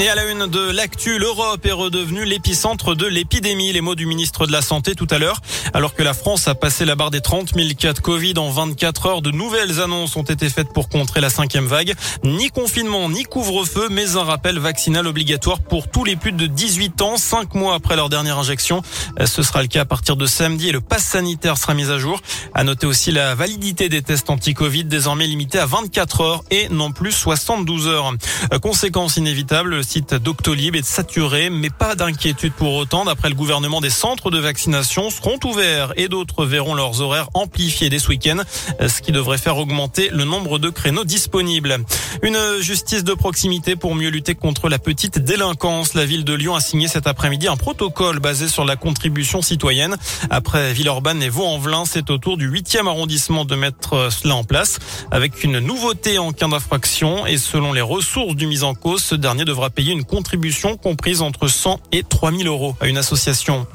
Et à la une de l'actu, l'Europe est redevenue l'épicentre de l'épidémie. Les mots du ministre de la Santé tout à l'heure. Alors que la France a passé la barre des 30 000 cas de Covid en 24 heures, de nouvelles annonces ont été faites pour contrer la cinquième vague. Ni confinement, ni couvre-feu, mais un rappel vaccinal obligatoire pour tous les plus de 18 ans, cinq mois après leur dernière injection. Ce sera le cas à partir de samedi et le pass sanitaire sera mis à jour. À noter aussi la validité des tests anti-Covid désormais limitée à 24 heures et non plus 72 heures. Conséquence inévitable, site Doctolib est saturé, mais pas d'inquiétude pour autant. D'après le gouvernement, des centres de vaccination seront ouverts et d'autres verront leurs horaires amplifiés dès ce week-end, ce qui devrait faire augmenter le nombre de créneaux disponibles. Une justice de proximité pour mieux lutter contre la petite délinquance. La ville de Lyon a signé cet après-midi un protocole basé sur la contribution citoyenne. Après Villeurbanne et Vaux-en-Velin, c'est au tour du 8e arrondissement de mettre cela en place avec une nouveauté en cas d'infraction et selon les ressources du mise en cause, ce dernier devra payer une contribution comprise entre 100 et 3000 euros à une association.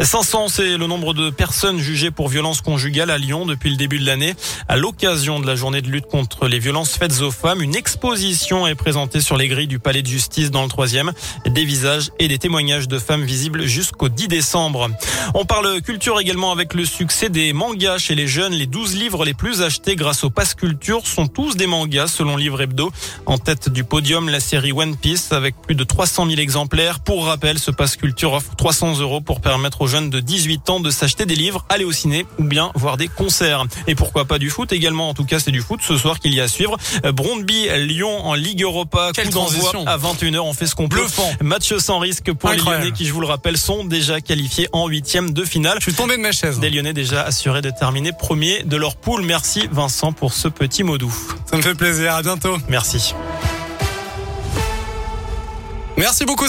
500, c'est le nombre de personnes jugées pour violence conjugale à Lyon depuis le début de l'année. À l'occasion de la journée de lutte contre les violences faites aux femmes, une exposition est présentée sur les grilles du palais de justice dans le troisième. Des visages et des témoignages de femmes visibles jusqu'au 10 décembre. On parle culture également avec le succès des mangas chez les jeunes. Les 12 livres les plus achetés grâce au Pass Culture sont tous des mangas selon Livre Hebdo. En tête du podium, la série One Piece avec plus de 300 000 exemplaires. Pour rappel, ce Pass Culture offre 300 euros pour permettre aux jeunes de 18 ans de s'acheter des livres, aller au ciné ou bien voir des concerts. Et pourquoi pas du foot également. En tout cas, c'est du foot ce soir qu'il y a à suivre. Brondby, Lyon en Ligue Europa. Quelle coup d'envoi à 21h. On fait ce qu'on peut. Match sans risque pour Incroyable. les Lyonnais qui, je vous le rappelle, sont déjà qualifiés en huitième de finale. Je suis tombé de ma chaise. Des Lyonnais déjà assurés de terminer premier de leur poule. Merci Vincent pour ce petit mot doux. Ça me fait plaisir. À bientôt. Merci. Merci beaucoup.